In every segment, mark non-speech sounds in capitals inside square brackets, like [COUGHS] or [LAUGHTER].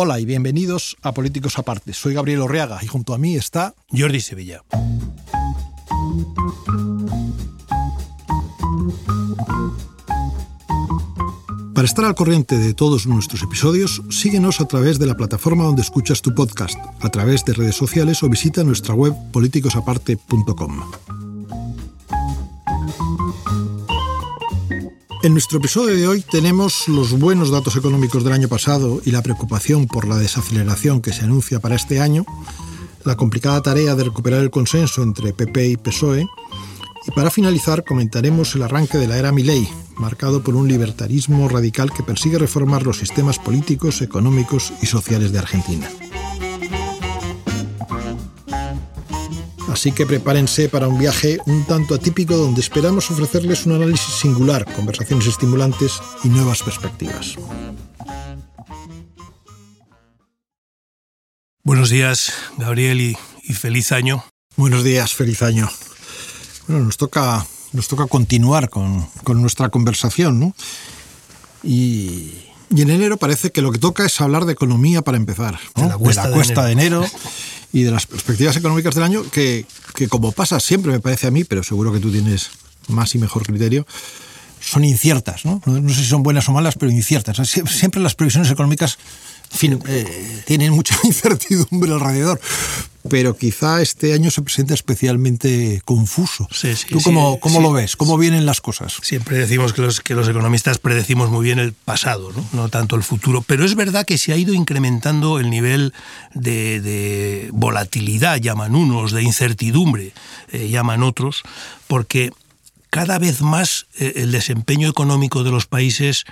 Hola y bienvenidos a Políticos Aparte. Soy Gabriel Orreaga y junto a mí está Jordi Sevilla. Para estar al corriente de todos nuestros episodios, síguenos a través de la plataforma donde escuchas tu podcast, a través de redes sociales o visita nuestra web politicosaparte.com. En nuestro episodio de hoy tenemos los buenos datos económicos del año pasado y la preocupación por la desaceleración que se anuncia para este año, la complicada tarea de recuperar el consenso entre PP y PSOE, y para finalizar comentaremos el arranque de la era Milei, marcado por un libertarismo radical que persigue reformar los sistemas políticos, económicos y sociales de Argentina. Así que prepárense para un viaje un tanto atípico donde esperamos ofrecerles un análisis singular, conversaciones estimulantes y nuevas perspectivas. Buenos días, Gabriel, y, feliz año. Buenos días, feliz año. Bueno, nos toca nos toca continuar con, nuestra conversación, ¿no? Y, en enero parece que lo que toca es hablar de economía para empezar, de la cuesta, de, enero. [LAUGHS] y de las perspectivas económicas del año, que, como pasa siempre me parece a mí, pero seguro que tú tienes más y mejor criterio, son inciertas, ¿no? No, sé si son buenas o malas, pero inciertas. Siempre las previsiones económicas fin, eh, tienen mucha [LAUGHS] incertidumbre alrededor, pero quizá este año se presenta especialmente confuso. ¿Tú cómo, cómo lo ves? ¿Cómo vienen las cosas? Siempre decimos que los, que los economistas predecimos muy bien el pasado, ¿no? no tanto el futuro, pero es verdad que se ha ido incrementando el nivel de, volatilidad, llaman unos, de incertidumbre, eh, llaman otros, porque cada vez más eh, el desempeño económico de los países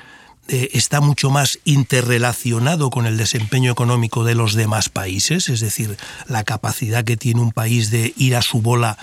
eh, está mucho más interrelacionado con el desempeño económico de los demás países, es decir, la capacidad que tiene un país de ir a su bola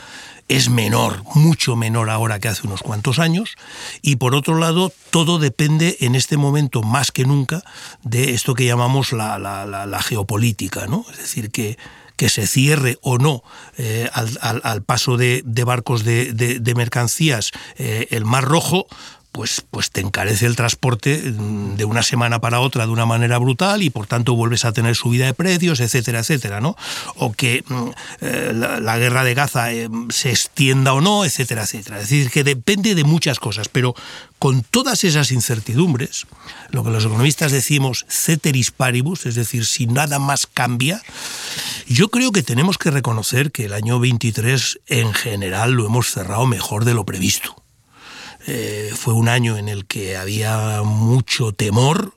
es menor, mucho menor ahora que hace unos cuantos años, y por otro lado, todo depende en este momento más que nunca de esto que llamamos la, geopolítica, ¿no? Es decir, que, que se cierre o no eh, al, paso de, barcos de, mercancías eh, el Mar Rojo, pues, pues te encarece el transporte mm, de una semana para otra de una manera brutal y por tanto vuelves a tener subida de precios, etcétera, etcétera, ¿no? O que mm, eh, la, guerra de Gaza eh, se extienda o no, etcétera, etcétera. Es decir, que depende de muchas cosas, pero con todas esas incertidumbres, lo que los economistas decimos ceteris paribus, es decir, si nada más cambia, yo creo que tenemos que reconocer que el año 23 en general lo hemos cerrado mejor de lo previsto. Eh, fue un año en el que había mucho temor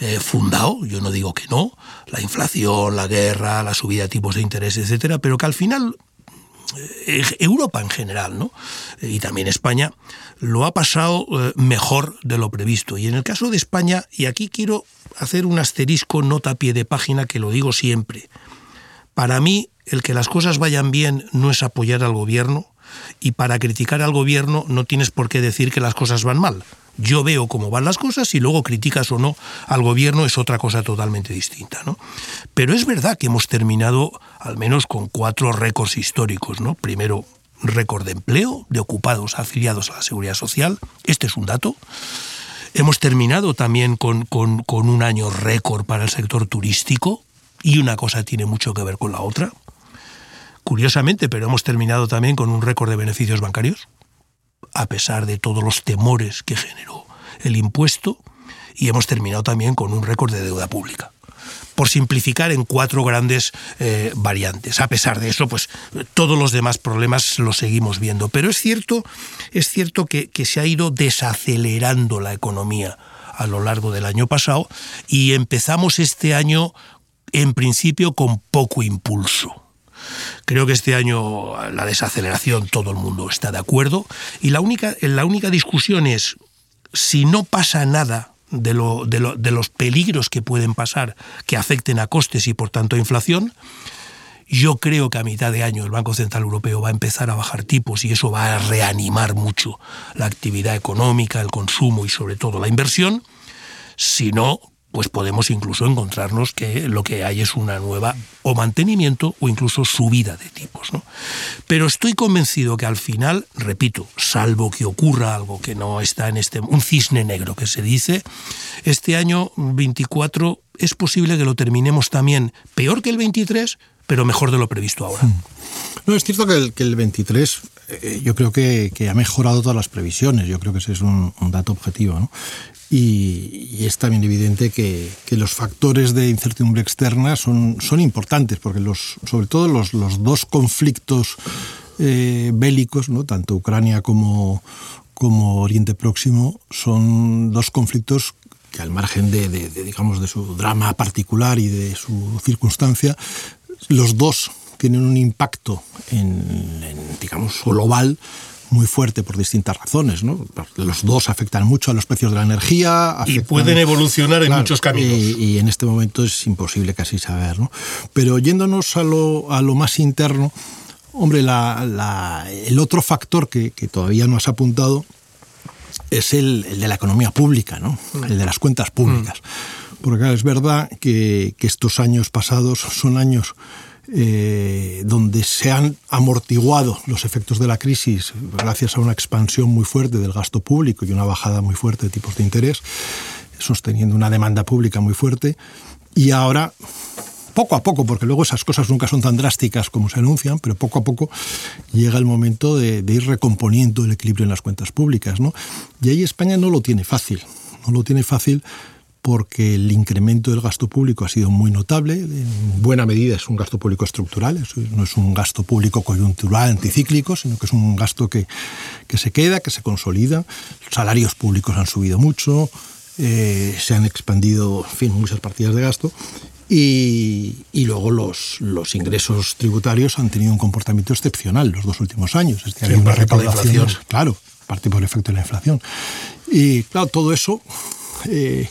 eh, fundado, yo no digo que no, la inflación, la guerra, la subida de tipos de interés, etcétera, pero que al final eh, Europa en general, ¿no? y también España, lo ha pasado mejor de lo previsto. Y en el caso de España, y aquí quiero hacer un asterisco nota a pie de página que lo digo siempre, para mí el que las cosas vayan bien no es apoyar al gobierno, y para criticar al gobierno no tienes por qué decir que las cosas van mal. Yo veo cómo van las cosas y luego criticas o no al gobierno es otra cosa totalmente distinta. ¿no? Pero es verdad que hemos terminado al menos con cuatro récords históricos. ¿no? Primero, récord de empleo, de ocupados afiliados a la seguridad social. Este es un dato. Hemos terminado también con, con un año récord para el sector turístico y una cosa tiene mucho que ver con la otra curiosamente, pero hemos terminado también con un récord de beneficios bancarios, a pesar de todos los temores que generó el impuesto, y hemos terminado también con un récord de deuda pública por simplificar en cuatro grandes eh, variantes. A pesar de eso, pues todos los demás problemas los seguimos viendo. Pero es cierto, es cierto que, que se ha ido desacelerando la economía a lo largo del año pasado y empezamos este año en principio con poco impulso. Creo que este año la desaceleración todo el mundo está de acuerdo y la única, la única discusión es si no pasa nada de, lo, de, los peligros que pueden pasar que afecten a costes y por tanto a inflación, yo creo que a mitad de año el Banco Central Europeo va a empezar a bajar tipos y eso va a reanimar mucho la actividad económica, el consumo y sobre todo la inversión. Si no, pues podemos incluso encontrarnos que lo que hay es una nueva o mantenimiento o incluso subida de tipos. ¿no? Pero estoy convencido que al final, repito, salvo que ocurra algo que no está en este, un cisne negro que se dice, este año 24 es posible que lo terminemos también peor que el 23, pero mejor de lo previsto ahora. Hmm. No, es cierto que el, que el 23 eh, yo creo que, que, ha mejorado todas las previsiones, yo creo que ese es un, dato objetivo. ¿no? Y, es también evidente que, los factores de incertidumbre externa son, son importantes, porque los, sobre todo los, dos conflictos eh, bélicos, ¿no? tanto Ucrania como, como Oriente Próximo, son dos conflictos que al margen de, digamos, de su drama particular y de su circunstancia, los dos tienen un impacto en, en digamos, global muy fuerte por distintas razones. ¿no? Los dos afectan mucho a los precios de la energía. y pueden evolucionar en muchos caminos. Y, en este momento es imposible casi saber. ¿no? Pero yéndonos a lo, a lo más interno, hombre, la, el otro factor que, que, todavía no has apuntado es el, el de la economía pública, ¿no? Mm. el de las cuentas públicas. Mm. Porque es verdad que, estos años pasados son años eh, donde se han amortiguado los efectos de la crisis gracias a una expansión muy fuerte del gasto público y una bajada muy fuerte de tipos de interés, sosteniendo una demanda pública muy fuerte. Y ahora, poco a poco, porque luego esas cosas nunca son tan drásticas como se anuncian, pero poco a poco llega el momento de, de ir recomponiendo el equilibrio en las cuentas públicas. ¿no? Y ahí España no lo tiene fácil. No lo tiene fácil porque el incremento del gasto público ha sido muy notable. En buena medida es un gasto público estructural, no es un gasto público coyuntural, anticíclico, sino que es un gasto que, que se queda, que se consolida. Los salarios públicos han subido mucho, eh, se han expandido en fin, muchas partidas de gasto. Y, y, luego los, los ingresos tributarios han tenido un comportamiento excepcional los dos últimos años. Es decir, hay una recaudación, claro, parte por el efecto de la inflación. Y claro, todo eso eh,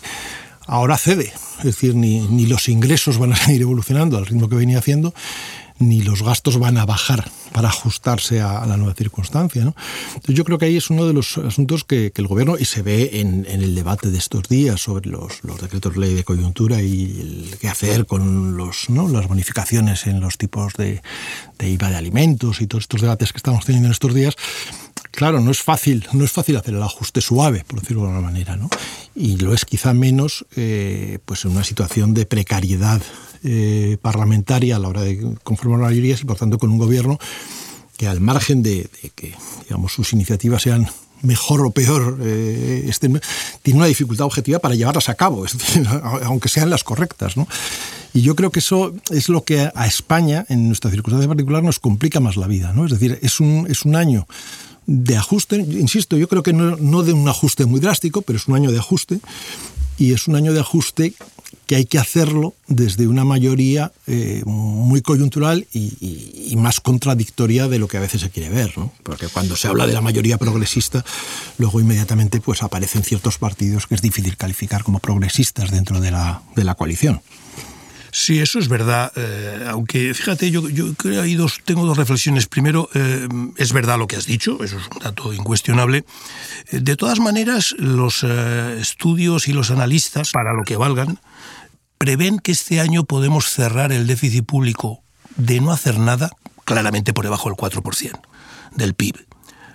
ahora cede. Es decir, ni, ni, los ingresos van a seguir evolucionando al ritmo que venía haciendo, ni los gastos van a bajar para ajustarse a, la nueva circunstancia. ¿no? Entonces yo creo que ahí es uno de los asuntos que, que el gobierno, y se ve en, en, el debate de estos días sobre los, los decretos de ley de coyuntura y el qué hacer con los, ¿no? las bonificaciones en los tipos de, de IVA de alimentos y todos estos debates que estamos teniendo en estos días, claro, no es fácil, no es fácil hacer el ajuste suave, por decirlo de alguna manera, ¿no? Y lo es quizá menos eh, pues en una situación de precariedad eh, parlamentaria a la hora de conformar mayorías y por tanto con un gobierno que al margen de, que digamos sus iniciativas sean mejor o peor, eh, este, tiene una dificultad objetiva para llevarlas a cabo, [LAUGHS] aunque sean las correctas. ¿no? Y yo creo que eso es lo que a España, en nuestra circunstancia particular, nos complica más la vida. ¿no? Es decir, es un, es un año de ajuste, insisto, yo creo que no, no, de un ajuste muy drástico, pero es un año de ajuste, y es un año de ajuste que hay que hacerlo desde una mayoría eh, muy coyuntural y, y, y, más contradictoria de lo que a veces se quiere ver, ¿no? porque cuando se habla de la mayoría progresista, luego inmediatamente pues aparecen ciertos partidos que es difícil calificar como progresistas dentro de la, de la coalición. Sí, eso es verdad. Eh, aunque fíjate, yo, yo creo que dos, tengo dos reflexiones. Primero, eh, es verdad lo que has dicho, eso es un dato incuestionable. Eh, de todas maneras, los estudios y los analistas, para lo que valgan, prevén que este año podemos cerrar el déficit público de no hacer nada, claramente por debajo del 4% del PIB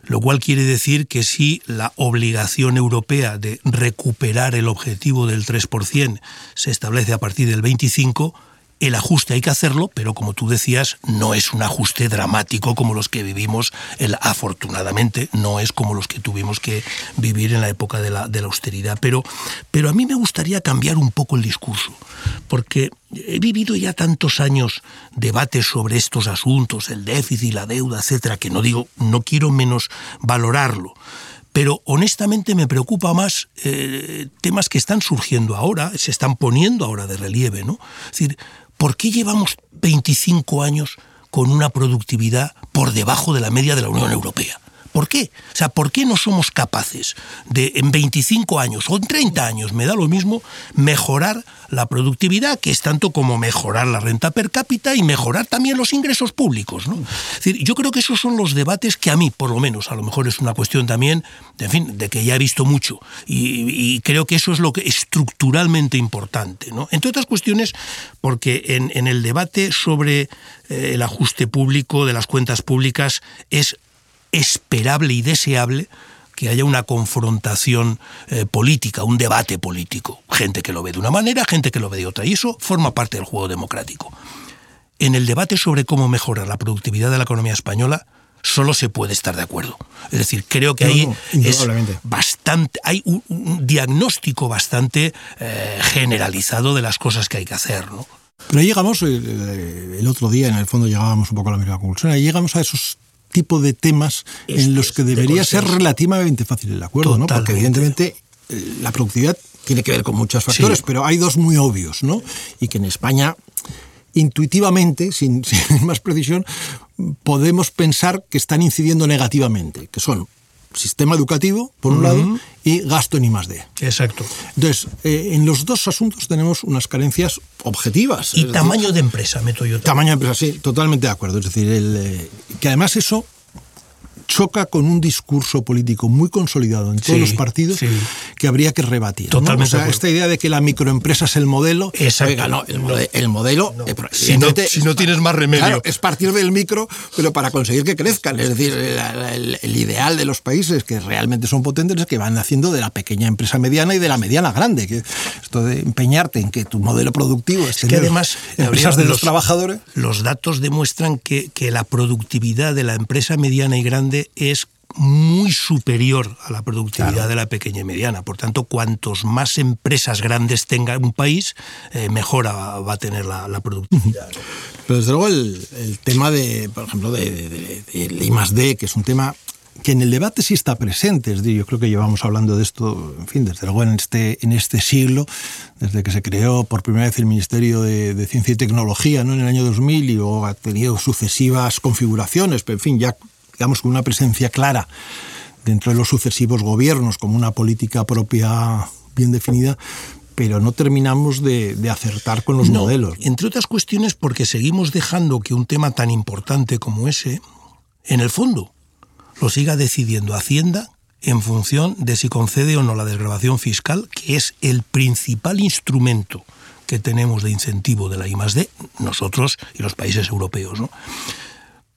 lo cual quiere decir que si la obligación europea de recuperar el objetivo del 3% se establece a partir del 25%, el ajuste hay que hacerlo, pero como tú decías, no es un ajuste dramático como los que vivimos, el, afortunadamente, no es como los que tuvimos que vivir en la época de la, de la austeridad. Pero, pero a mí me gustaría cambiar un poco el discurso, porque he vivido ya tantos años debates sobre estos asuntos, el déficit, la deuda, etcétera, que no digo, no quiero menos valorarlo pero honestamente me preocupa más eh, temas que están surgiendo ahora, se están poniendo ahora de relieve, ¿no? Es decir, ¿por qué llevamos 25 años con una productividad por debajo de la media de la Unión Europea? ¿Por qué? O sea, ¿por qué no somos capaces de en 25 años o en 30 años, me da lo mismo, mejorar la productividad, que es tanto como mejorar la renta per cápita y mejorar también los ingresos públicos? ¿no? Es decir, yo creo que esos son los debates que a mí, por lo menos, a lo mejor es una cuestión también, de, en fin, de que ya he visto mucho y, creo que eso es lo que estructuralmente importante, ¿no? Entre otras cuestiones, porque en, el debate sobre eh, el ajuste público de las cuentas públicas es esperable y deseable que haya una confrontación eh, política, un debate político. Gente que lo ve de una manera, gente que lo ve de otra. Y eso forma parte del juego democrático. En el debate sobre cómo mejorar la productividad de la economía española, solo se puede estar de acuerdo. Es decir, creo que ahí es bastante, hay un, diagnóstico bastante eh, generalizado de las cosas que hay que hacer. ¿no? Pero ahí llegamos, el, otro día en el fondo llegábamos un poco a la misma conclusión, ahí llegamos a esos tipos de temas en los que debería ser relativamente fácil el acuerdo, ¿no? Porque evidentemente eh, la productividad tiene que ver con muchos factores, pero hay dos muy obvios, ¿no? Y que en España intuitivamente, sin, [LAUGHS] sin, más precisión, podemos pensar que están incidiendo negativamente, que son sistema educativo, por un lado, y gasto en I más D. Exacto. Entonces, eh, en los dos asuntos tenemos unas carencias objetivas. Y tamaño de empresa, meto yo. Tamaño de empresa, sí, totalmente de acuerdo. Es decir, el, eh, que además eso choca con un discurso político muy consolidado en todos los partidos que habría que rebatir. Totalmente. O sea, esta idea de que la microempresa es el modelo. Oiga, no, el, modelo. Eh, si, no, tienes más remedio. es partir del micro, pero para conseguir que crezcan. Es decir, el, ideal de los países que realmente son potentes es que van haciendo de la pequeña empresa mediana y de la mediana grande. Que esto de empeñarte en que tu modelo productivo es, que además empresas de los, trabajadores. Los datos demuestran que, que la productividad de la empresa mediana y grande es muy superior a la productividad de la pequeña y mediana. Por tanto, cuantos más empresas grandes tenga un país, eh, mejor va a tener la, productividad. Pero desde luego el, tema de, por ejemplo, de, I más D, que es un tema que en el debate sí está presente. Es decir, yo creo que llevamos hablando de esto, en fin, desde luego en este, en este siglo, desde que se creó por primera vez el Ministerio de, Ciencia y Tecnología ¿no? en el año 2000 y luego ha tenido sucesivas configuraciones, pero en fin, ya digamos, con una presencia clara dentro de los sucesivos gobiernos, como una política propia bien definida, pero no terminamos de, acertar con los modelos. Entre otras cuestiones porque seguimos dejando que un tema tan importante como ese, en el fondo, lo siga decidiendo Hacienda en función de si concede o no la desgrabación fiscal, que es el principal instrumento que tenemos de incentivo de la I+D, nosotros y los países europeos. ¿no?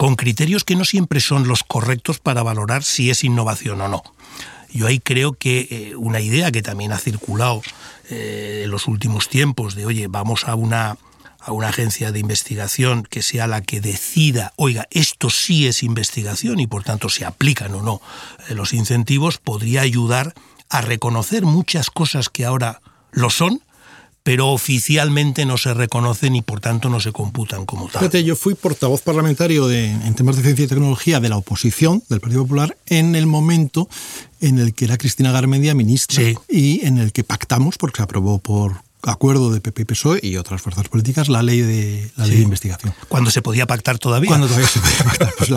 Con criterios que no siempre son los correctos para valorar si es innovación o no. Yo ahí creo que eh, una idea que también ha circulado eh, en los últimos tiempos de, oye, vamos a una, a una agencia de investigación que sea la que decida, oiga, esto sí es investigación y por tanto se aplican o no eh, los incentivos, podría ayudar a reconocer muchas cosas que ahora lo son, pero oficialmente no se reconocen y por tanto no se computan como tal. Fíjate, yo fui portavoz parlamentario de, en temas de ciencia y tecnología de la oposición del Partido Popular en el momento en el que era Cristina Garmendia ministra y en el que pactamos, porque se aprobó por acuerdo de PP y PSOE y otras fuerzas políticas la ley de la ley de investigación. Cuando se podía pactar todavía. Cuando todavía se podía pactar. Pues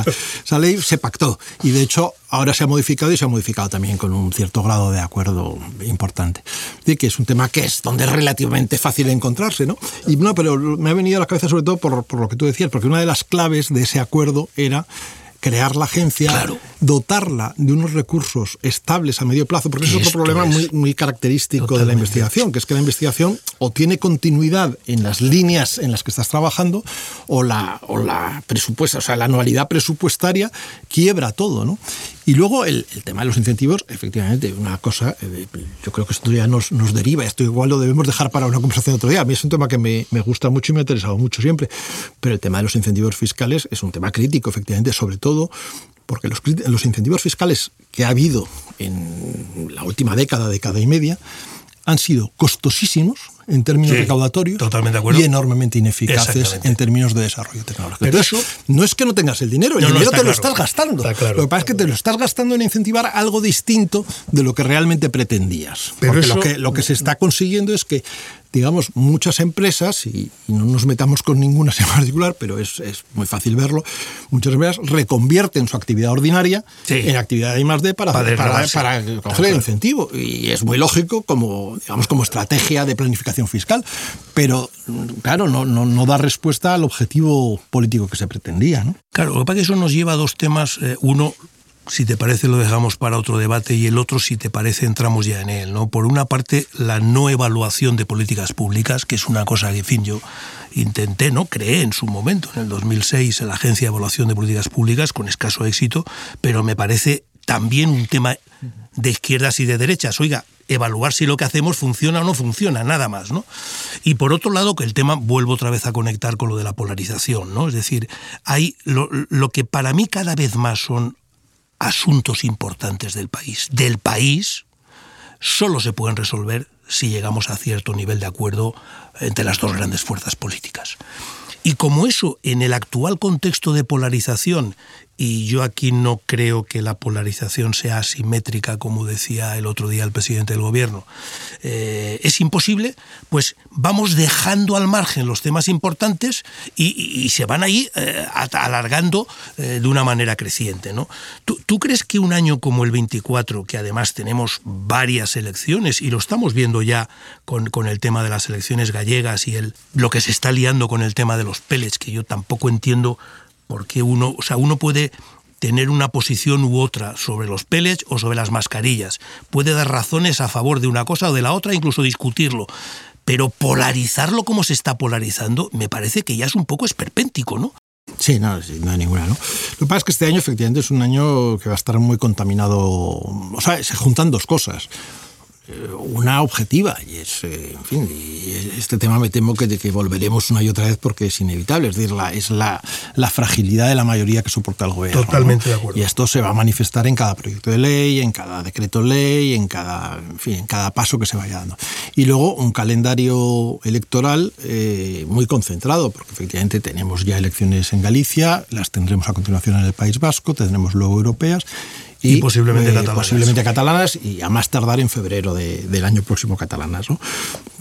esa ley se pactó y de hecho ahora se ha modificado y se ha modificado también con un cierto grado de acuerdo importante. De que es un tema que es donde es relativamente fácil encontrarse, ¿no? Y no, pero me ha venido a la cabeza sobre todo por, por lo que tú decías, porque una de las claves de ese acuerdo era crear la agencia, dotarla de unos recursos estables a medio plazo, porque es otro problema muy, muy característico de la investigación, que es que la investigación o tiene continuidad en las líneas en las que estás trabajando, o la, o la presupuesta, o sea, la anualidad presupuestaria quiebra todo, ¿no? Y luego el, tema de los incentivos, efectivamente, una cosa, eh, yo creo que esto ya nos, nos, deriva, esto igual lo debemos dejar para una conversación otro día. A mí es un tema que me, me gusta mucho y me ha interesado mucho siempre, pero el tema de los incentivos fiscales es un tema crítico, efectivamente, sobre todo porque los, los incentivos fiscales que ha habido en la última década, década y media, han sido costosísimos en términos recaudatorios y enormemente ineficaces en términos de desarrollo tecnológico. Pero eso no es que no tengas el dinero, el dinero te lo estás gastando. Lo que pasa es que te lo estás gastando en incentivar algo distinto de lo que realmente pretendías. Pero lo, que, lo que se está consiguiendo es que digamos, muchas empresas, y, no nos metamos con ninguna en particular, pero es, es, muy fácil verlo, muchas empresas reconvierten su actividad ordinaria en actividad de I+.D. para, para, para, para coger el incentivo. Y es muy lógico como, digamos, como estrategia de planificación fiscal, pero claro, no, no, no da respuesta al objetivo político que se pretendía. ¿no? Claro, lo que pasa es que eso nos lleva a dos temas. Eh, uno, si te parece lo dejamos para otro debate y el otro si te parece entramos ya en él, ¿no? Por una parte la no evaluación de políticas públicas, que es una cosa que en fin yo intenté, no creé en su momento en el 2006 en la Agencia de Evaluación de Políticas Públicas con escaso éxito, pero me parece también un tema de izquierdas y de derechas. Oiga, evaluar si lo que hacemos funciona o no funciona, nada más, ¿no? Y por otro lado, que el tema vuelvo otra vez a conectar con lo de la polarización, ¿no? Es decir, hay lo, lo que para mí cada vez más son asuntos importantes del país, del país, solo se pueden resolver si llegamos a cierto nivel de acuerdo entre las dos grandes fuerzas políticas. Y como eso, en el actual contexto de polarización y yo aquí no creo que la polarización sea asimétrica, como decía el otro día el presidente del gobierno. Eh, es imposible, pues vamos dejando al margen los temas importantes y, se van ahí eh, alargando eh, de una manera creciente. ¿no? ¿Tú, crees que un año como el 24, que además tenemos varias elecciones y lo estamos viendo ya con, con el tema de las elecciones gallegas y el, lo que se está liando con el tema de los pellets, que yo tampoco entiendo porque uno, o sea, uno puede tener una posición u otra sobre los pellets o sobre las mascarillas. Puede dar razones a favor de una cosa o de la otra, incluso discutirlo. Pero polarizarlo como se está polarizando, me parece que ya es un poco esperpéntico, ¿no? Sí, no, no hay ninguna, ¿no? Lo que pasa es que este año efectivamente es un año que va a estar muy contaminado, o sea, se juntan dos cosas. Eh, una objetiva y es eh, en fin y este tema me temo que, que volveremos una y otra vez porque es inevitable es decir la, es la, la fragilidad de la mayoría que soporta el gobierno totalmente de acuerdo. Y esto se va a manifestar en cada proyecto de ley en cada decreto ley en cada en fin en cada paso que se vaya dando. Y luego un calendario electoral eh, muy concentrado porque efectivamente tenemos ya elecciones en Galicia las tendremos a continuación en el País Vasco tendremos luego europeas y, posiblemente, eh, catalanas. posiblemente catalanas y a más tardar en febrero del año próximo catalanas. ¿no?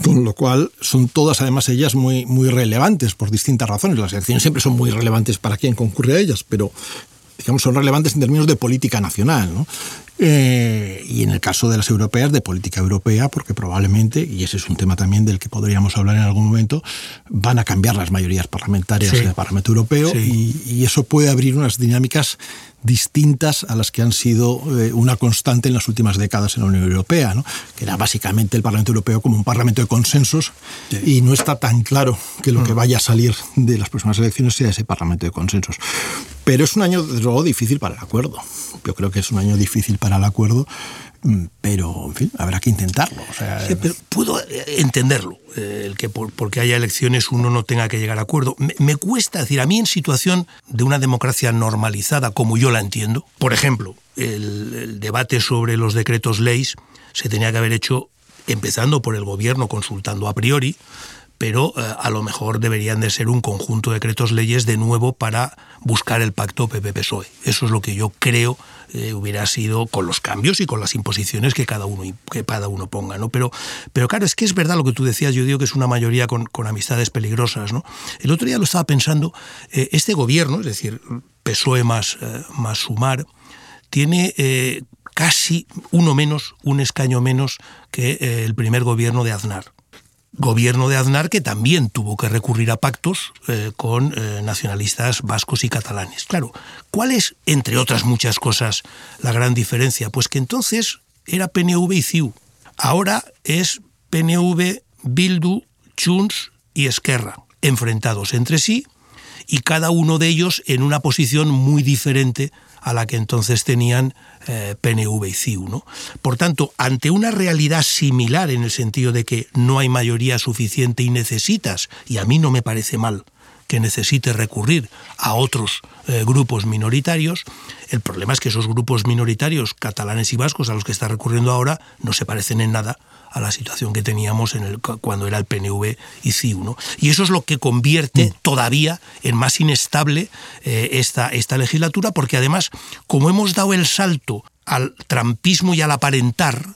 Con lo cual son todas además ellas muy, muy relevantes por distintas razones. Las elecciones siempre son muy relevantes para quien concurre a ellas, pero digamos, son relevantes en términos de política nacional. ¿no? Eh, y en el caso de las europeas, de política europea, porque probablemente, y ese es un tema también del que podríamos hablar en algún momento, van a cambiar las mayorías parlamentarias del Parlamento Europeo y, y, eso puede abrir unas dinámicas distintas a las que han sido eh, una constante en las últimas décadas en la Unión Europea, ¿no? que era básicamente el Parlamento Europeo como un Parlamento de consensos y no está tan claro que lo que mm. vaya a salir de las próximas elecciones sea ese Parlamento de consensos. Pero es un año, de luego, difícil para el acuerdo. Yo creo que es un año difícil para el acuerdo pero, en fin, habrá que intentarlo. puedo eh, entenderlo, eh, el que porque haya elecciones uno no tenga que llegar a acuerdo. Me, cuesta decir, a mí en situación de una democracia normalizada, como yo la entiendo, por ejemplo, el, debate sobre los decretos leyes se tenía que haber hecho empezando por el gobierno consultando a priori, pero eh, a lo mejor deberían de ser un conjunto de decretos leyes de nuevo para buscar el pacto PP-PSOE. Eso es lo que yo creo eh, hubiera sido con los cambios y con las imposiciones que cada uno, que cada uno ponga. ¿no? Pero, pero claro, es que es verdad lo que tú decías, yo digo que es una mayoría con, amistades peligrosas. ¿no? El otro día lo estaba pensando, eh, este gobierno, es decir, PSOE más, más Sumar, tiene casi uno menos, un escaño menos que el primer gobierno de Aznar gobierno de Aznar que también tuvo que recurrir a pactos eh, con eh, nacionalistas vascos y catalanes. Claro, ¿cuál es, entre otras muchas cosas, la gran diferencia? Pues que entonces era PNV y CIU. Ahora es PNV, Bildu, Junts y Esquerra, enfrentados entre sí y cada uno de ellos en una posición muy diferente a la que entonces tenían eh, PNV y CIU. ¿no? Por tanto, ante una realidad similar en el sentido de que no hay mayoría suficiente y necesitas, y a mí no me parece mal que necesite recurrir a otros eh, grupos minoritarios, el problema es que esos grupos minoritarios catalanes y vascos a los que está recurriendo ahora no se parecen en nada a la situación que teníamos en el, cuando era el PNV y CIU. Y eso es lo que convierte mm. todavía en más inestable eh, esta, esta legislatura, porque además, como hemos dado el salto al trampismo y al aparentar,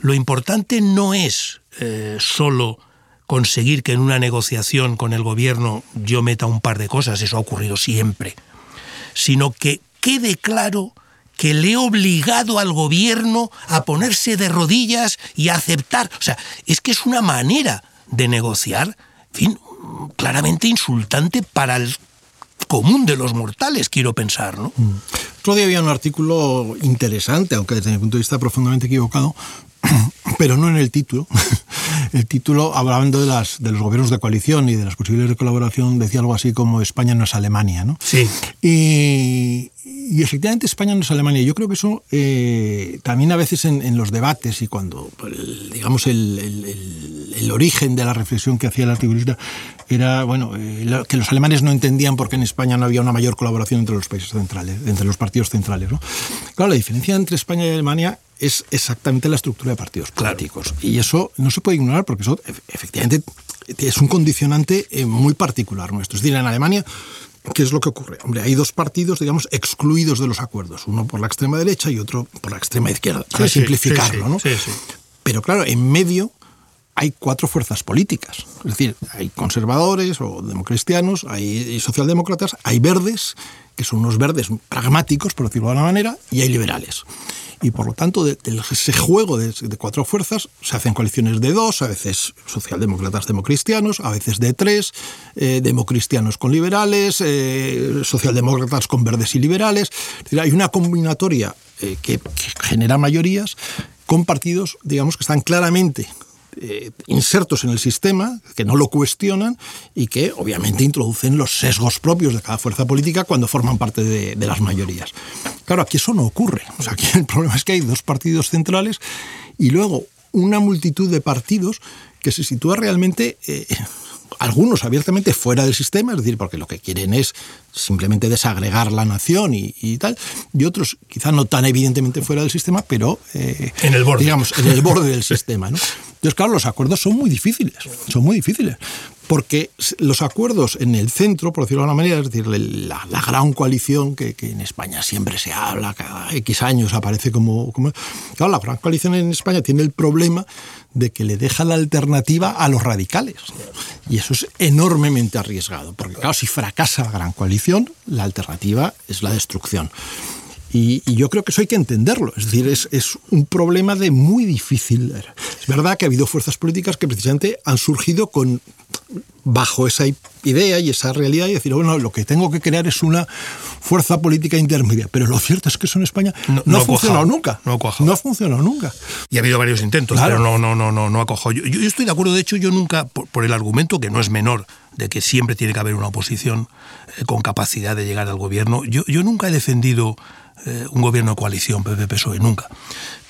lo importante no es eh, solo conseguir que en una negociación con el gobierno yo meta un par de cosas, eso ha ocurrido siempre, sino que quede claro que le he obligado al gobierno a ponerse de rodillas y a aceptar. O sea, es que es una manera de negociar, en fin, claramente insultante para el común de los mortales, quiero pensar, ¿no? Mm. Otro día había un artículo interesante, aunque desde mi punto de vista profundamente equivocado, [COUGHS] pero no en el título. [LAUGHS] El título, hablando de, las, de los gobiernos de coalición y de las posibilidades de colaboración, decía algo así como España no es Alemania, ¿no? Sí. Y, y efectivamente España no es Alemania. Yo creo que eso eh, también a veces en, los debates y cuando, digamos, el, el, origen de la reflexión que hacía el articulista era, bueno, eh, que los alemanes no entendían por qué en España no había una mayor colaboración entre los países centrales, entre los partidos centrales. ¿no? Claro, la diferencia entre España y Alemania es exactamente la estructura de partidos políticos. Y eso no se puede ignorar porque eso efectivamente es un condicionante eh, muy particular nuestro. Es decir, en Alemania ¿Qué es lo que ocurre? Hombre, hay dos partidos, digamos, excluidos de los acuerdos, uno por la extrema derecha y otro por la extrema izquierda, para simplificarlo, ¿no? Pero claro, en medio hay cuatro fuerzas políticas. Es decir, hay conservadores o democristianos, hay socialdemócratas, hay verdes, que son unos verdes pragmáticos, por decirlo de alguna manera, y hay liberales y por lo tanto de, ese juego de, cuatro fuerzas se hacen coaliciones de dos, a veces socialdemócratas democristianos, a veces de tres, eh, democristianos con liberales, eh, socialdemócratas con verdes y liberales. hay una combinatoria eh, que, que genera mayorías con partidos, digamos, que están claramente eh, insertos en el sistema, que no lo cuestionan y que obviamente introducen los sesgos propios de cada fuerza política cuando forman parte de, las mayorías. Claro, aquí eso no ocurre. O sea, aquí [LAUGHS] el problema es que hay dos partidos centrales y luego una multitud de partidos que se sitúa realmente eh, algunos abiertamente fuera del sistema, es decir, porque lo que quieren es simplemente desagregar la nación y, tal, y otros quizá no tan evidentemente fuera del sistema, pero eh, en el borde. Digamos, en el borde del [LAUGHS] sistema. ¿no? Entonces, claro, los acuerdos son muy difíciles, son muy difíciles, porque los acuerdos en el centro, por decirlo de alguna manera, es decir, la, gran coalición que, en España siempre se habla, cada X años aparece como, como... Claro, la gran coalición en España tiene el problema de que le deja la alternativa a los radicales. Y eso es enormemente arriesgado, porque claro, si fracasa la gran coalición, la alternativa es la destrucción. Y, yo creo que eso hay que entenderlo. Es decir, es, es, un problema de muy difícil. Es verdad que ha habido fuerzas políticas que precisamente han surgido con bajo esa idea y esa realidad y decir, bueno, lo que tengo que crear es una fuerza política intermedia. Pero lo cierto es que eso en España no, ha, funcionado nunca. No ha, no ha funcionado nunca. Y ha habido varios intentos, pero no, no, no, no, no ha Yo, yo, estoy de acuerdo, de hecho, yo nunca, por, el argumento que no es menor, de que siempre tiene que haber una oposición eh, con capacidad de llegar al gobierno, yo, yo nunca he defendido eh, un gobierno de coalición, PP-PSOE, nunca.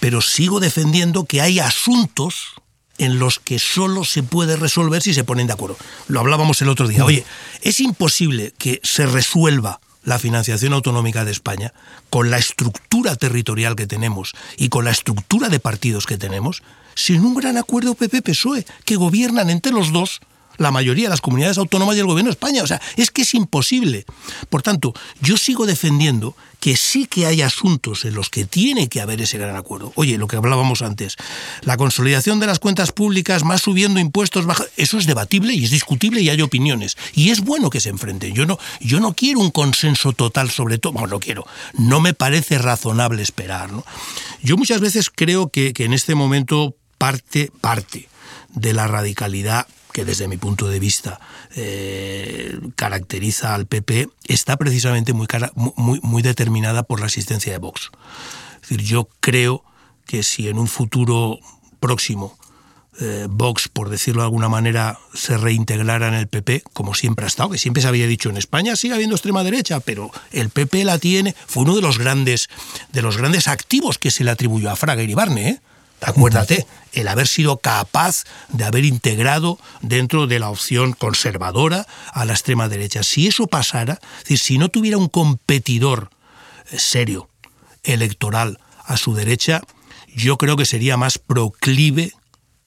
Pero sigo defendiendo que hay asuntos en los que solo se puede resolver si se ponen de acuerdo. Lo hablábamos el otro día. Oye, es imposible que se resuelva la financiación autonómica de España con la estructura territorial que tenemos y con la estructura de partidos que tenemos sin un gran acuerdo PP-PSOE que gobiernan entre los dos la mayoría de las comunidades autónomas y el gobierno de España. O sea, es que es imposible. Por tanto, yo sigo defendiendo que sí que hay asuntos en los que tiene que haber ese gran acuerdo. Oye, lo que hablábamos antes, la consolidación de las cuentas públicas, más subiendo impuestos, eso es debatible y es discutible y hay opiniones. Y es bueno que se enfrenten. Yo no, yo no quiero un consenso total sobre todo. Bueno, no quiero. No me parece razonable esperar. Yo muchas veces creo que, que en este momento parte, parte de la radicalidad que desde mi punto de vista eh, caracteriza al PP, está precisamente muy, muy, muy determinada por la existencia de Vox. Es decir, yo creo que si en un futuro próximo eh, Vox, por decirlo de alguna manera, se reintegrara en el PP, como siempre ha estado, que siempre se había dicho en España sigue habiendo extrema derecha, pero el PP la tiene, fue uno de los grandes, de los grandes activos que se le atribuyó a Fraga y Barne, ¿eh? Acuérdate, el haber sido capaz de haber integrado dentro de la opción conservadora a la extrema derecha. Si eso pasara, si no tuviera un competidor eh, serio, electoral, a su derecha, yo creo que sería más proclive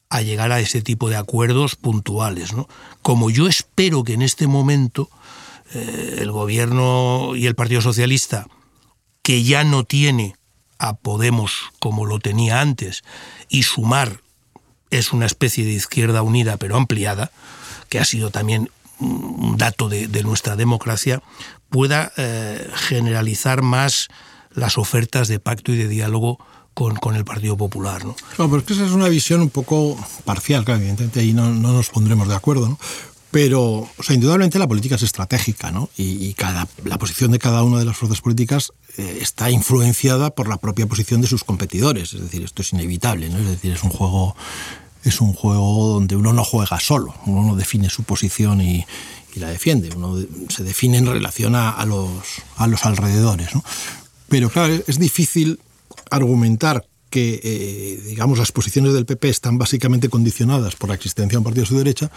a llegar a ese tipo de acuerdos puntuales. ¿no? Como yo espero que en este momento eh, el gobierno y el Partido Socialista, que ya no tiene a Podemos como lo tenía antes y sumar es una especie de izquierda unida pero ampliada, que ha sido también un dato de, nuestra democracia, pueda eh, generalizar más las ofertas de pacto y de diálogo con, el Partido Popular. ¿no? Claro, pero es que esa es una visión un poco parcial, claro, evidentemente ahí no, no nos pondremos de acuerdo, ¿no? Pero, o sea, indudablemente la política es estratégica, ¿no? Y, cada, la posición de cada una de las fuerzas políticas eh, está influenciada por la propia posición de sus competidores. Es decir, esto es inevitable, ¿no? Es decir, es un juego, es un juego donde uno no juega solo, uno no define su posición y, y la defiende, uno se define en relación a, a, los, a los alrededores, ¿no? Pero claro, es difícil argumentar que, eh, digamos, las posiciones del PP están básicamente condicionadas por la existencia de un partido de su derecha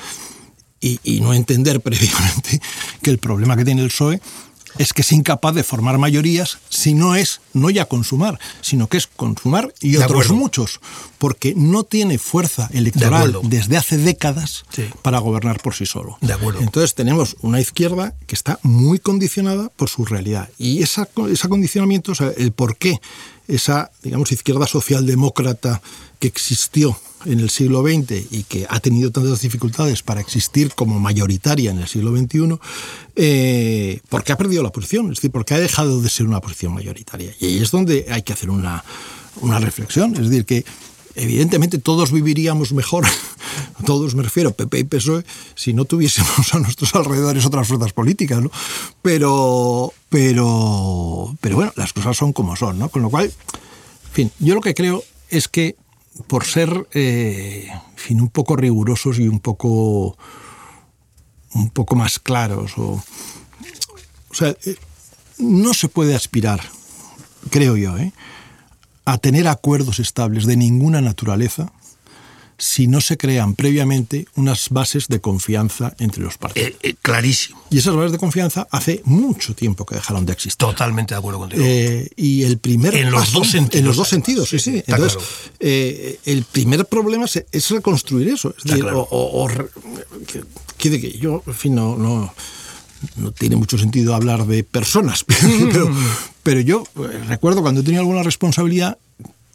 y, y no entender [LAUGHS] previamente que el problema que tiene el PSOE es que es incapaz de formar mayorías si no es, no ya consumar, sino que es consumar y otros muchos, porque no tiene fuerza electoral desde hace décadas para gobernar por sí solo. De acuerdo. Entonces tenemos una izquierda que está muy condicionada por su realidad. Y esa, ese condicionamiento, o sea, el por qué esa, digamos, izquierda socialdemócrata que existió en el siglo XX y que ha tenido tantas dificultades para existir como mayoritaria en el siglo XXI, eh, porque ha perdido la posición, es decir, porque ha dejado de ser una posición mayoritaria. Y ahí es donde hay que hacer una, una reflexión, es decir, que evidentemente todos viviríamos mejor, [LAUGHS] todos me refiero, PP y PSOE, si no tuviésemos a nuestros alrededores otras fuerzas políticas, ¿no? Pero, pero, pero bueno, las cosas son como son, ¿no? Con lo cual, fin, yo lo que creo es que por ser, eh, fin, un poco rigurosos y un poco, un poco más claros, o sea, eh, no se puede aspirar, creo yo, ¿eh? A tener acuerdos estables de ninguna naturaleza si no se crean previamente unas bases de confianza entre los partidos. Eh, eh, clarísimo. Y esas bases de confianza hace mucho tiempo que dejaron de existir. Totalmente de acuerdo contigo. Eh, y el primer en los dos sentidos. En los dos sentidos, sí, sí. Entonces, el primer problema es, reconstruir eso. Es decir, o, que, que yo, en fin, no, no no tiene mucho sentido hablar de personas, [LAUGHS] pero, pero yo recuerdo cuando he tenido alguna responsabilidad,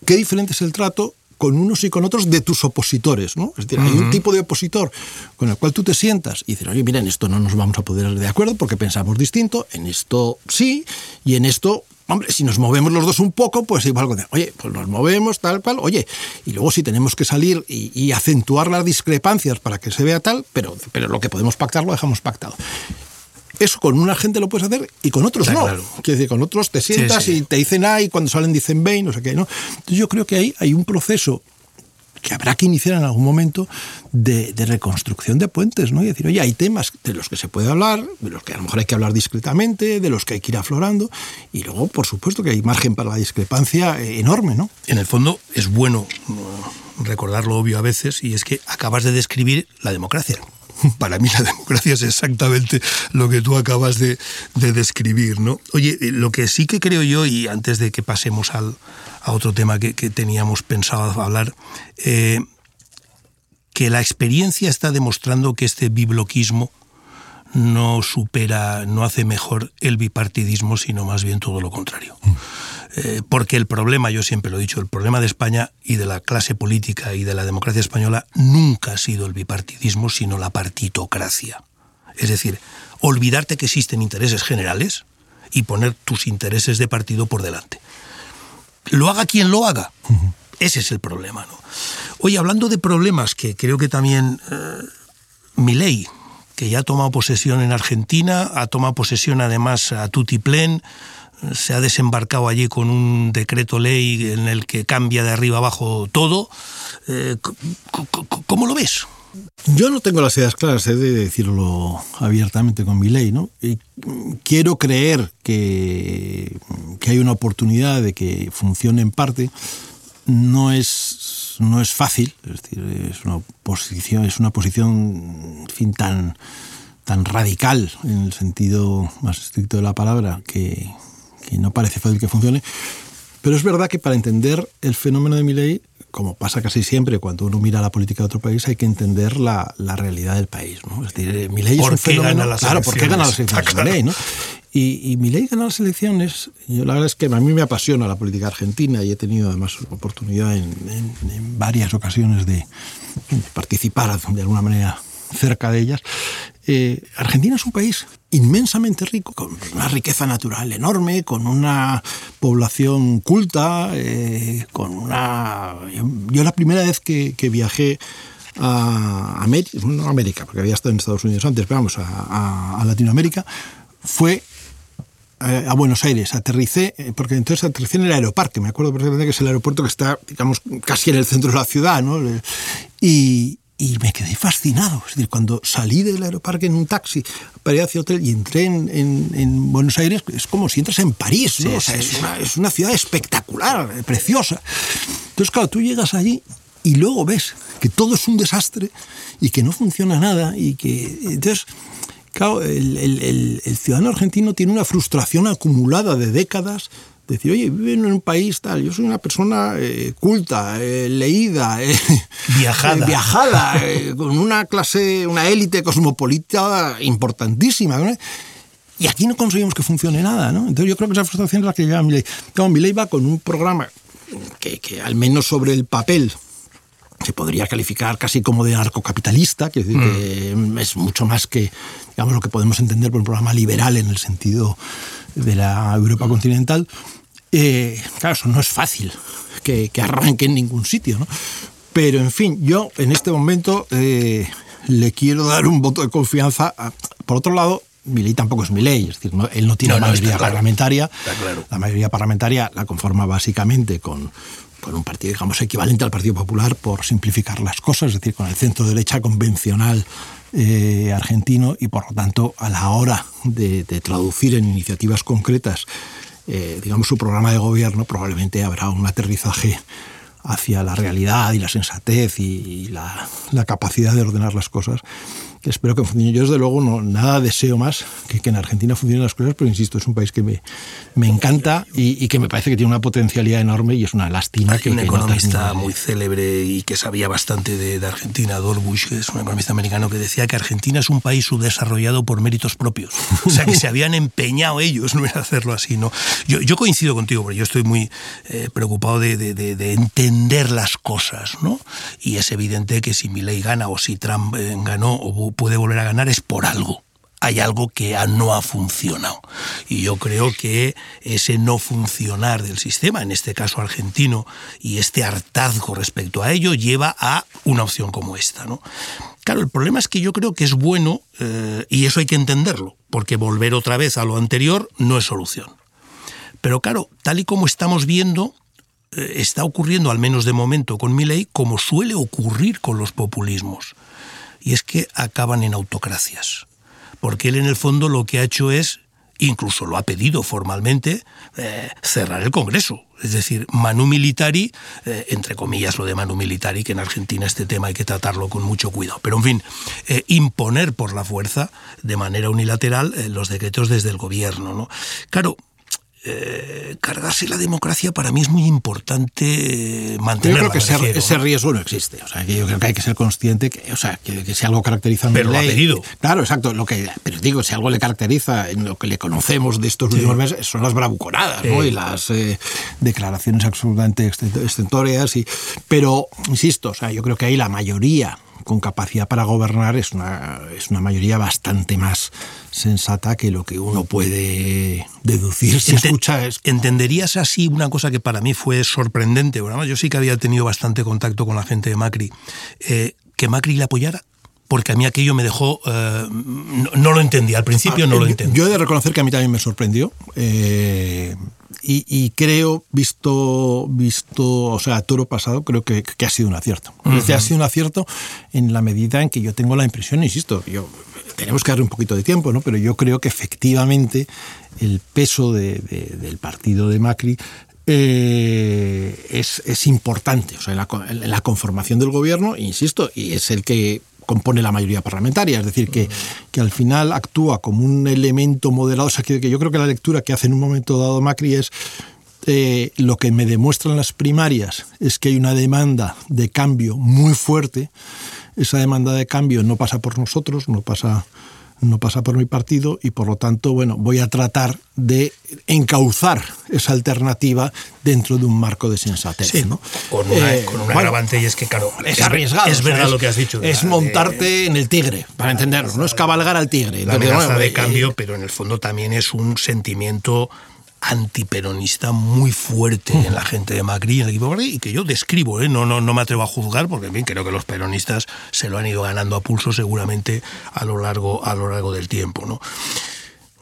qué diferente es el trato con unos y con otros de tus opositores, ¿no? Es decir, hay un tipo de opositor con el cual tú te sientas y dices, oye, mira, en esto no nos vamos a poder de acuerdo porque pensamos distinto, en esto sí, y en esto Hombre, si nos movemos los dos un poco, pues igual, oye, pues nos movemos tal cual, oye, y luego si tenemos que salir y, acentuar las discrepancias para que se vea tal, pero, pero lo que podemos pactar lo dejamos pactado. Eso con una gente lo puedes hacer y con otros no. Quiere decir, con otros te sientas y te dicen A y cuando salen dicen B y no sé qué, ¿no? Entonces yo creo que ahí hay un proceso que habrá que iniciar en algún momento de, reconstrucción de puentes, ¿no? Y decir, oye, hay temas de los que se puede hablar, de los que a lo mejor hay que hablar discretamente, de los que hay que ir aflorando, y luego, por supuesto, que hay margen para la discrepancia eh, enorme, ¿no? En el fondo es bueno recordar lo obvio a veces, y es que acabas de describir la democracia. [LAUGHS] Para mí la democracia es exactamente lo que tú acabas de, describir, ¿no? Oye, eh, lo que sí que creo yo, y antes de que pasemos al, a otro tema que, teníamos pensado hablar, eh, que la experiencia está demostrando que este bibloquismo no supera, no hace mejor el bipartidismo, sino más bien todo lo contrario. Mm. Eh, porque el problema, yo siempre lo he dicho, el problema de España y de la clase política y de la democracia española nunca ha sido el bipartidismo, sino la partitocracia. Es decir, olvidarte que existen intereses generales y poner tus intereses de partido por delante. Lo haga quien lo haga. Ese es el problema. ¿no? Oye, hablando de problemas, que creo que también eh, mi ley, que ya ha tomado posesión en Argentina, ha tomado posesión además a Tutiplén, se ha desembarcado allí con un decreto ley en el que cambia de arriba abajo todo. Eh, ¿Cómo lo ves? Yo no tengo las ideas claras, he de decirlo abiertamente con mi ley, ¿no? Y quiero creer que, que, hay una oportunidad de que funcione en parte. No es, no es fácil, es decir, es una posición, es una posición fin, tan, tan radical en el sentido más estricto de la palabra que, que no parece fácil que funcione. Pero es verdad que para entender el fenómeno de mi ley, como pasa casi siempre cuando uno mira la política de otro país, hay que entender la, la realidad del país. ¿no? Es decir, eh, mi ley es un fenómeno. Gana las claro, ¿por qué gana las elecciones? [LAUGHS] ¿no? Y, y Milei ganó las elecciones. Yo, la verdad es que a mí me apasiona la política argentina y he tenido además oportunidad en, en, en varias ocasiones de participar de alguna manera cerca de ellas. Eh, Argentina es un país inmensamente rico, con una riqueza natural enorme, con una población culta, eh, con una... Yo la primera vez que, que viajé a América, no a América, porque había estado en Estados Unidos antes, pero vamos, a, a, a Latinoamérica, fue eh, a Buenos Aires, aterricé, eh, porque entonces aterricé en el aeroparque, me acuerdo perfectamente que es el aeropuerto que está, digamos, casi en el centro de la ciudad, ¿no? Y, y me quedé fascinado. Es decir, cuando salí del aeroparque en un taxi para ir hacia el hotel y entré en, en, en, Buenos Aires, es como si entras en París, ¿no? Sí, o sea, sí, es, una, es, una, ciudad espectacular, preciosa. Entonces, claro, tú llegas allí y luego ves que todo es un desastre y que no funciona nada y que... Entonces, claro, el, el, el ciudadano argentino tiene una frustración acumulada de décadas decir, oye, vivo en un país tal, yo soy una persona eh, culta, eh, leída, eh, viajada, [LAUGHS] viajada con una clase, una élite cosmopolita importantísima. ¿no? Y aquí no conseguimos que funcione nada, ¿no? Entonces yo creo que esa frustración es la que lleva a Milei. Claro, Milei va con un programa que, que al menos sobre el papel se podría calificar casi como de narcocapitalista, que, decir, mm. que es mucho más que digamos, lo que podemos entender por un programa liberal en el sentido de la Europa continental. Eh, claro, eso no es fácil que, que, arranque en ningún sitio, ¿no? Pero, en fin, yo en este momento eh, le quiero dar un voto de confianza. A, por otro lado, mi ley tampoco es mi ley, es decir, no, él no tiene no, mayoría no, parlamentaria. Claro. La mayoría parlamentaria la conforma básicamente con, con un partido, digamos, equivalente al Partido Popular, por simplificar las cosas, es decir, con el centro derecha convencional eh, argentino y, por lo tanto, a la hora de, de traducir en iniciativas concretas, eh, digamos, su programa de gobierno, probablemente habrá un aterrizaje hacia la realidad y la sensatez y, la, capacidad de ordenar las cosas que espero que funcione. Yo, desde luego, no, nada deseo más que, que en Argentina funcionen las cosas, pero insisto, es un país que me, me encanta y, y, que me parece que tiene una potencialidad enorme y es una lástima Hay que. un que economista no muy célebre y que sabía bastante de, de Argentina, Dorbush, que es un economista americano, que decía que Argentina es un país subdesarrollado por méritos propios. O sea, que se habían empeñado ellos no en hacerlo así. ¿no? Yo, yo coincido contigo, porque yo estoy muy eh, preocupado de, de, de, de, entender las cosas, ¿no? Y es evidente que si Milley gana o si Trump eh, ganó o puede volver a ganar es por algo hay algo que no ha funcionado. Y yo creo que ese no funcionar del sistema, en este caso argentino, y este hartazgo respecto a ello, lleva a una opción como esta. ¿no? Claro, el problema es que yo creo que es bueno, eh, y eso hay que entenderlo, porque volver otra vez a lo anterior no es solución. Pero claro, tal y como estamos viendo, eh, está ocurriendo, al menos de momento, con mi ley, como suele ocurrir con los populismos. Y es que acaban en autocracias porque él en el fondo lo que ha hecho es, incluso lo ha pedido formalmente, eh, cerrar el Congreso. Es decir, Manu Militari, eh, entre comillas lo de Manu Militari, que en Argentina este tema hay que tratarlo con mucho cuidado. Pero en fin, eh, imponer por la fuerza, de manera unilateral, los decretos desde el gobierno. ¿no? Claro, eh, cargarse la democracia para mí es muy importante mantenerla. Yo creo que ese, refiero, ese, riesgo no existe. O sea, que yo creo que hay que ser consciente que, o sea, que, que si algo caracteriza a Pero lo ha pedido. Claro, exacto. Lo que, pero digo, si algo le caracteriza en lo que le conocemos de estos sí. últimos meses son las bravuconadas sí. ¿no? y las eh, declaraciones absolutamente estentóreas. Y, pero, insisto, o sea, yo creo que ahí la mayoría con capacidad para gobernar es una, es una mayoría bastante más sensata que lo que uno puede deducir si escucha es... ¿Entenderías así una cosa que para mí fue sorprendente? Bueno, yo sí que había tenido bastante contacto con la gente de Macri. Eh, ¿Que Macri le apoyara? Porque a mí aquello me dejó, eh, no, no, lo entendía, al principio ah, no lo entendí. Yo he de reconocer que a mí también me sorprendió eh, y, y, creo, visto, visto, o sea, toro pasado, creo que, que ha sido un acierto. Uh -huh. Ha sido un acierto en la medida en que yo tengo la impresión, insisto, yo, tenemos que darle un poquito de tiempo, ¿no? pero yo creo que efectivamente el peso de, de, del partido de Macri eh, es, es, importante o sea, la, la conformación del gobierno, insisto, y es el que compone la mayoría parlamentaria, es decir, que, que al final actúa como un elemento moderado, o sea, que, yo creo que la lectura que hace en un momento dado Macri es eh, lo que me demuestran las primarias es que hay una demanda de cambio muy fuerte, esa demanda de cambio no pasa por nosotros, no pasa no pasa por mi partido y por lo tanto, bueno, voy a tratar de encauzar esa alternativa dentro de un marco de sensatez. Sí, ¿no? Con, una, eh, con un agravante y es que, claro, es, arriesgado. Es verdad lo que has dicho. Es montarte en el tigre, para entendernos, no es cabalgar al tigre. La amenaza de cambio, pero en el fondo también es un sentimiento antiperonista muy fuerte en la gente de Macri, en el equipo Macri, y que yo describo, ¿eh? no, no, no me atrevo a juzgar, porque en fin, creo que los peronistas se lo han ido ganando a pulso seguramente a lo largo, a lo largo del tiempo. ¿no?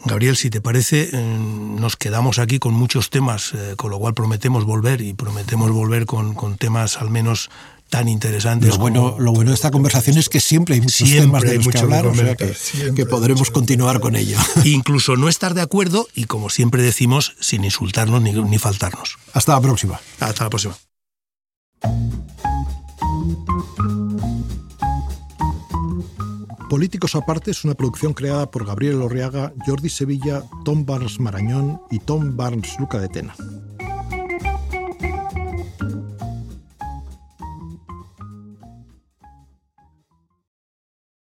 Gabriel, si te parece, eh, nos quedamos aquí con muchos temas, eh, con lo cual prometemos volver y prometemos volver con, con temas al menos tan interesantes. Lo bueno, lo bueno de esta conversación es que siempre hay muchos temas de los que hablar, o sea que, que podremos continuar con ello. [LAUGHS] Incluso no estar de acuerdo y, como siempre decimos, sin insultarnos ni, ni faltarnos. Hasta la próxima. Hasta la próxima. Políticos aparte es una producción creada por Gabriel Orriaga, Jordi Sevilla, Tom Barnes Marañón y Tom Barnes Luca de Tena.